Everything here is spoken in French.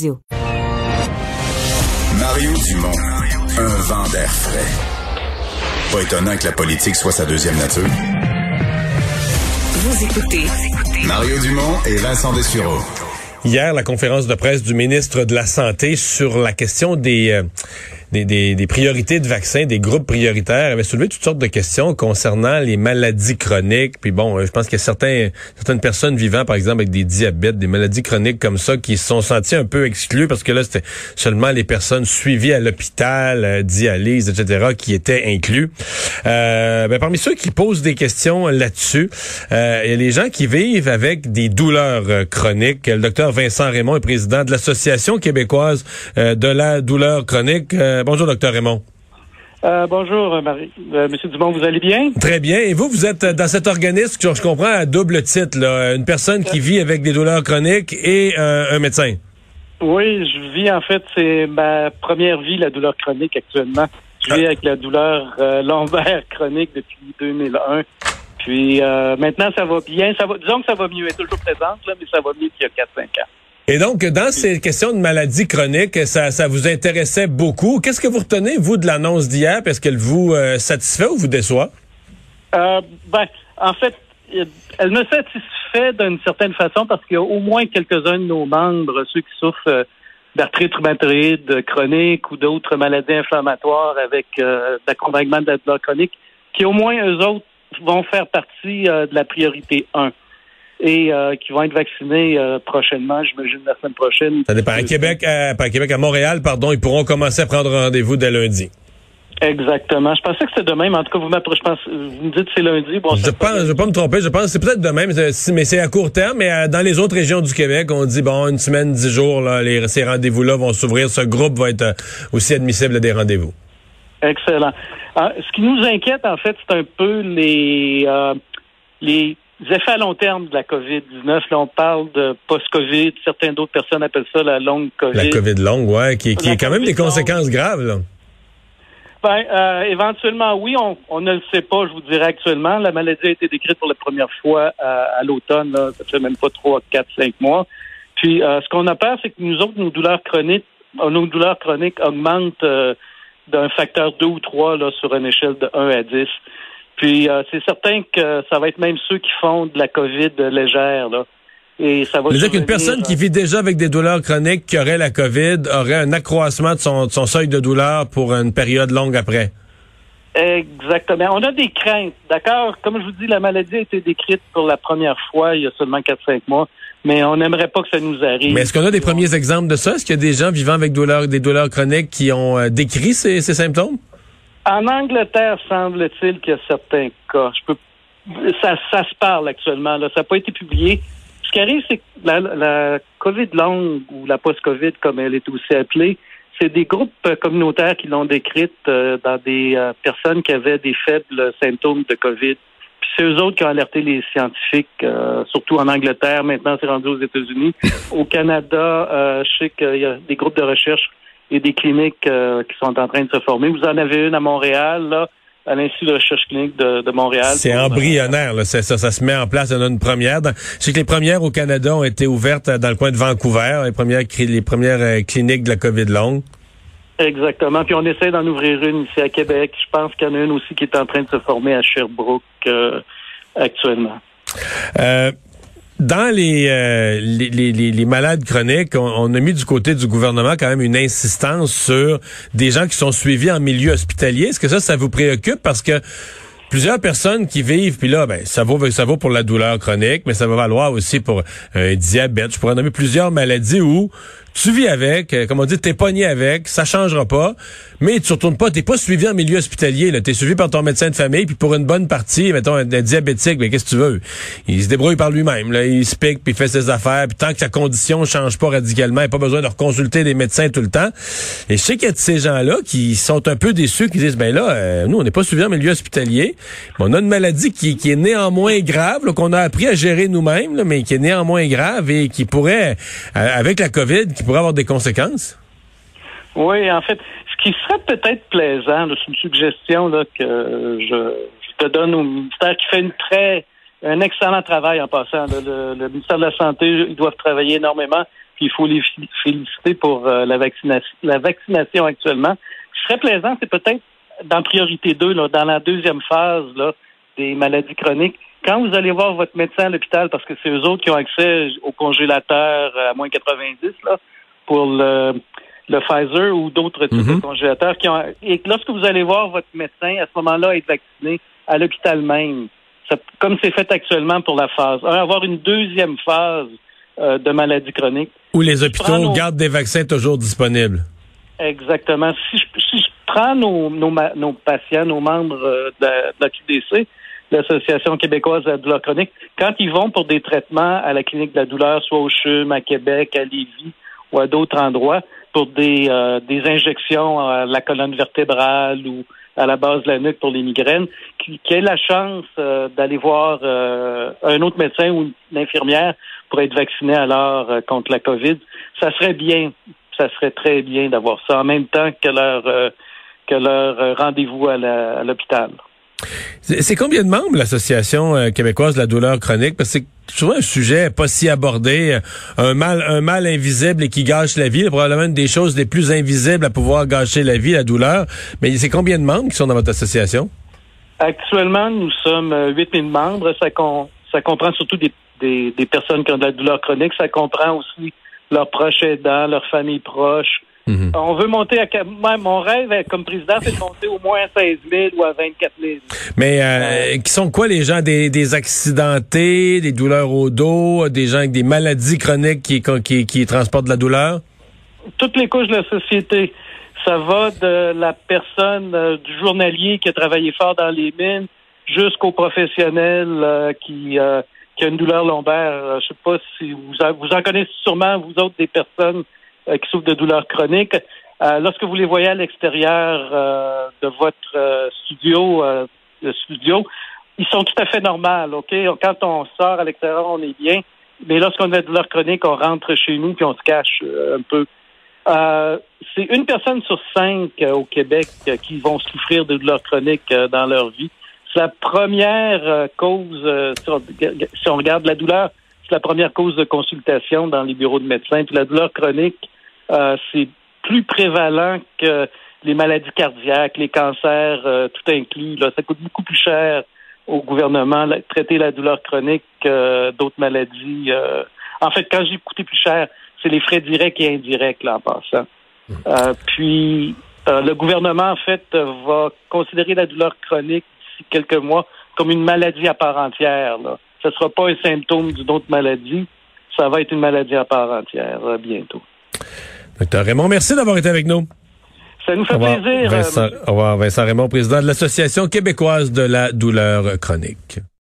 Radio. Mario Dumont, un vent d'air frais. Pas étonnant que la politique soit sa deuxième nature. Vous écoutez Mario Dumont et Vincent Dessureau. Hier, la conférence de presse du ministre de la Santé sur la question des... euh, des, priorités de vaccins, des groupes prioritaires, avait soulevé toutes sortes de questions concernant les maladies chroniques. Puis bon, euh, je pense qu'il y a certains, certaines personnes vivant, par exemple, avec des diabètes, des maladies chroniques comme ça, qui se sont senties un peu exclues parce que là, c'était seulement les personnes suivies à l'hôpital, euh, dialyse, etc., qui étaient inclus. Euh, ben, parmi ceux qui posent des questions là-dessus, euh, il y a les gens qui vivent avec des douleurs euh, chroniques. Le docteur Vincent Raymond est président de l'Association québécoise euh, de la douleur chronique. Bonjour, docteur Raymond. Euh, bonjour, Marie. Euh, Monsieur Dumont, vous allez bien? Très bien. Et vous, vous êtes dans cet organisme, que je comprends, à double titre, là, une personne qui vit avec des douleurs chroniques et euh, un médecin. Oui, je vis, en fait, c'est ma première vie, la douleur chronique actuellement. Je vis avec la douleur euh, lombaire chronique depuis 2001. Puis euh, maintenant, ça va bien. Ça va, disons que ça va mieux. Elle est toujours présente, là, mais ça va mieux qu'il y a 4-5 ans. Et donc, dans ces questions de maladies chroniques, ça, ça vous intéressait beaucoup. Qu'est-ce que vous retenez, vous, de l'annonce d'hier? Est-ce qu'elle vous euh, satisfait ou vous déçoit? Euh, ben, en fait, elle me satisfait d'une certaine façon parce qu'il y a au moins quelques-uns de nos membres, ceux qui souffrent euh, d'arthrite rhumatoïde chronique ou d'autres maladies inflammatoires avec euh, d'accompagnement de la douleur chronique, qui au moins eux autres vont faire partie euh, de la priorité 1 et euh, qui vont être vaccinés euh, prochainement, j'imagine la semaine prochaine. Ça dépend. À Québec, à, Québec, à Montréal, pardon, ils pourront commencer à prendre rendez-vous dès lundi. Exactement. Je pensais que c'était demain, mais en tout cas, vous, je pense, vous me dites que c'est lundi. Bon, je pense, je vais pas me tromper, je pense que c'est peut-être demain, mais c'est, mais c'est à court terme. Mais euh, dans les autres régions du Québec, on dit, bon, une semaine, dix jours, là, les, ces rendez-vous-là vont s'ouvrir. Ce groupe va être euh, aussi admissible à des rendez-vous. Excellent. Alors, ce qui nous inquiète, en fait, c'est un peu les, euh, les effets à long terme de la COVID-19. Là, on parle de post-COVID. Certaines d'autres personnes appellent ça la longue COVID. La COVID longue, ouais, qui, qui est quand même des conséquences longue. graves, là. Ben, euh, éventuellement, oui, on, on, ne le sait pas, je vous dirais actuellement. La maladie a été décrite pour la première fois à, à l'automne, là, ça fait même pas trois, quatre, cinq mois. Puis, euh, ce qu'on a peur, c'est que nous autres, nos douleurs chroniques, nos douleurs chroniques augmentent euh, d'un facteur 2 ou 3 là, sur une échelle de 1 à 10. Puis, euh, c'est certain que ça va être même ceux qui font de la COVID légère, là. Et ça va dire qu'une personne qui vit déjà avec des douleurs chroniques, qui aurait la COVID, aurait un accroissement de son, de son seuil de douleur pour une période longue après. Exactement. On a des craintes, d'accord? Comme je vous dis, la maladie a été décrite pour la première fois il y a seulement 4-5 mois, mais on n'aimerait pas que ça nous arrive. Mais est-ce qu'on a des premiers exemples de ça? Est-ce qu'il y a des gens vivant avec douleurs, des douleurs chroniques qui ont euh, décrit ces, ces, symptômes? En Angleterre, semble-t-il qu'il y a certains cas. Je peux... ça, ça se parle actuellement. Là. Ça n'a pas été publié. Ce qui arrive, c'est que la, la COVID longue ou la post-COVID, comme elle est aussi appelée, c'est des groupes communautaires qui l'ont décrite euh, dans des euh, personnes qui avaient des faibles symptômes de COVID. Puis c'est eux autres qui ont alerté les scientifiques, euh, surtout en Angleterre. Maintenant, c'est rendu aux États-Unis. Au Canada, euh, je sais qu'il y a des groupes de recherche et des cliniques euh, qui sont en train de se former. Vous en avez une à Montréal, là à l'Institut de recherche clinique de, de Montréal. C'est embryonnaire, là. Ça, se met en place. On a une première. Dans, je sais que les premières au Canada ont été ouvertes dans le coin de Vancouver, les premières, les premières euh, cliniques de la COVID longue. Exactement. Puis on essaie d'en ouvrir une ici à Québec. Je pense qu'il y en a une aussi qui est en train de se former à Sherbrooke euh, actuellement. Euh, dans les, euh, les, les, les, malades chroniques, on, on, a mis du côté du gouvernement quand même une insistance sur des gens qui sont suivis en milieu hospitalier. Est-ce que ça, ça vous préoccupe? Parce que plusieurs personnes qui vivent, puis là, ben, ça vaut, ça vaut pour la douleur chronique, mais ça va valoir aussi pour un diabète. Je pourrais nommer plusieurs maladies où tu vis avec, euh, comme on dit, t'es pogné avec, ça changera pas, mais tu retournes pas, t'es pas suivi en milieu hospitalier, là, t'es suivi par ton médecin de famille, puis pour une bonne partie, mettons, un, diabétique, mais qu'est-ce que tu veux? Il se débrouille par lui-même, là, il se pique, puis fait ses affaires, puis tant que sa condition change pas radicalement, il a pas besoin de reconsulter des médecins tout le temps. Et je sais qu'il y a de ces gens-là qui sont un peu déçus, qui disent, ben là, euh, nous, on n'est pas suivi en milieu hospitalier, mais on a une maladie qui, qui est néanmoins grave, qu'on a appris à gérer nous-mêmes, mais qui est néanmoins grave et qui pourrait, euh, avec la COVID, qui pourrait avoir des conséquences? Oui, en fait, ce qui serait peut-être plaisant, c'est une suggestion là, que je, te donne au ministère qui fait très un excellent travail en passant. Le, ministère de la Santé, ils doivent travailler énormément. Puis il faut les féliciter pour la, vaccination, la vaccination actuellement. Ce qui serait plaisant, c'est peut-être dans priorité 2, là, dans la deuxième phase des maladies chroniques, quand vous allez voir votre médecin à l'hôpital, parce que c'est eux autres qui ont accès au congélateur à moins 90 là, pour le, le Pfizer ou d'autres types de mhm. congélateurs, qui ont, et lorsque vous allez voir votre médecin, à ce moment-là, être vacciné à l'hôpital même, comme c'est fait actuellement pour la phase 1, avoir une deuxième phase euh, de maladie chronique. Où les hôpitaux gardent des vaccins toujours disponibles. Exactement. Si je, si je prends nos, nos, nos, patients, nos membres euh, de, la QDC, l'Association québécoise de la douleur chronique, quand ils vont pour des traitements à la clinique de la douleur, soit au CHUM, à Québec, à Lévis ou à d'autres endroits, pour des, euh, des injections à la colonne vertébrale ou à la base de la nuque pour les migraines, qui, qui aient la chance euh, d'aller voir un autre médecin ou une infirmière pour être vacciné alors contre la COVID, ça serait bien. Ça serait très bien d'avoir ça en même temps que leur euh, que leur euh, rendez-vous à l'hôpital. C'est combien de membres l'association euh, québécoise de la douleur chronique? Parce que c'est souvent un sujet pas si abordé, un mal un mal invisible et qui gâche la vie, probablement une des choses les plus invisibles à pouvoir gâcher la vie, la douleur. Mais c'est combien de membres qui sont dans votre association? Actuellement, nous sommes 8000 membres. Ça, comprend surtout des personnes qui ont de la douleur chronique. Ça comprend aussi leurs proches aidants, leurs familles proches. Mhm. On veut monter à mon rêve comme président, c'est de monter au moins à 16 000 ou à 24 000. Mais euh, qui sont quoi les gens des, des, accidentés, des douleurs au dos, des gens avec des maladies chroniques qui, qui, qui transportent de la douleur? Toutes les couches de la société. Ça va de la personne, euh, du journalier qui a travaillé fort dans les mines, jusqu'au professionnel euh, qui qui a une douleur lombaire. Je sais pas si vous, vous en connaissez sûrement, vous autres, des personnes qui souffrent de douleurs chroniques. Euh, lorsque vous les voyez à l'extérieur de votre studio, le studio, ils sont tout à fait normaux, OK? Quand on sort à l'extérieur, on est bien. Mais lorsqu'on a de douleurs chroniques, on rentre chez nous puis on se cache un peu. c'est une personne sur cinq au Québec qui vont souffrir de douleurs chroniques dans leur vie. C'est la première euh, cause, euh, si, on, regarde la douleur, c'est la première cause de consultation dans les bureaux de médecins. Puis la douleur chronique, euh, c'est plus prévalent que les maladies cardiaques, les cancers, tout inclus. Là, ça coûte beaucoup plus cher au gouvernement traiter la douleur chronique que d'autres maladies. en fait, quand j'ai coûté plus cher, c'est les frais directs et indirects là en passant. Mmh. puis le gouvernement en fait va considérer la douleur chronique quelques mois comme une maladie à part entière. Ce ne sera pas un symptôme d'une autre maladie. Ça va être une maladie à part entière euh, bientôt. Docteur Raymond, merci d'avoir été avec nous. Ça nous fait plaisir. Vincent, au revoir, Vincent Raymond, président de l'Association québécoise de la douleur chronique.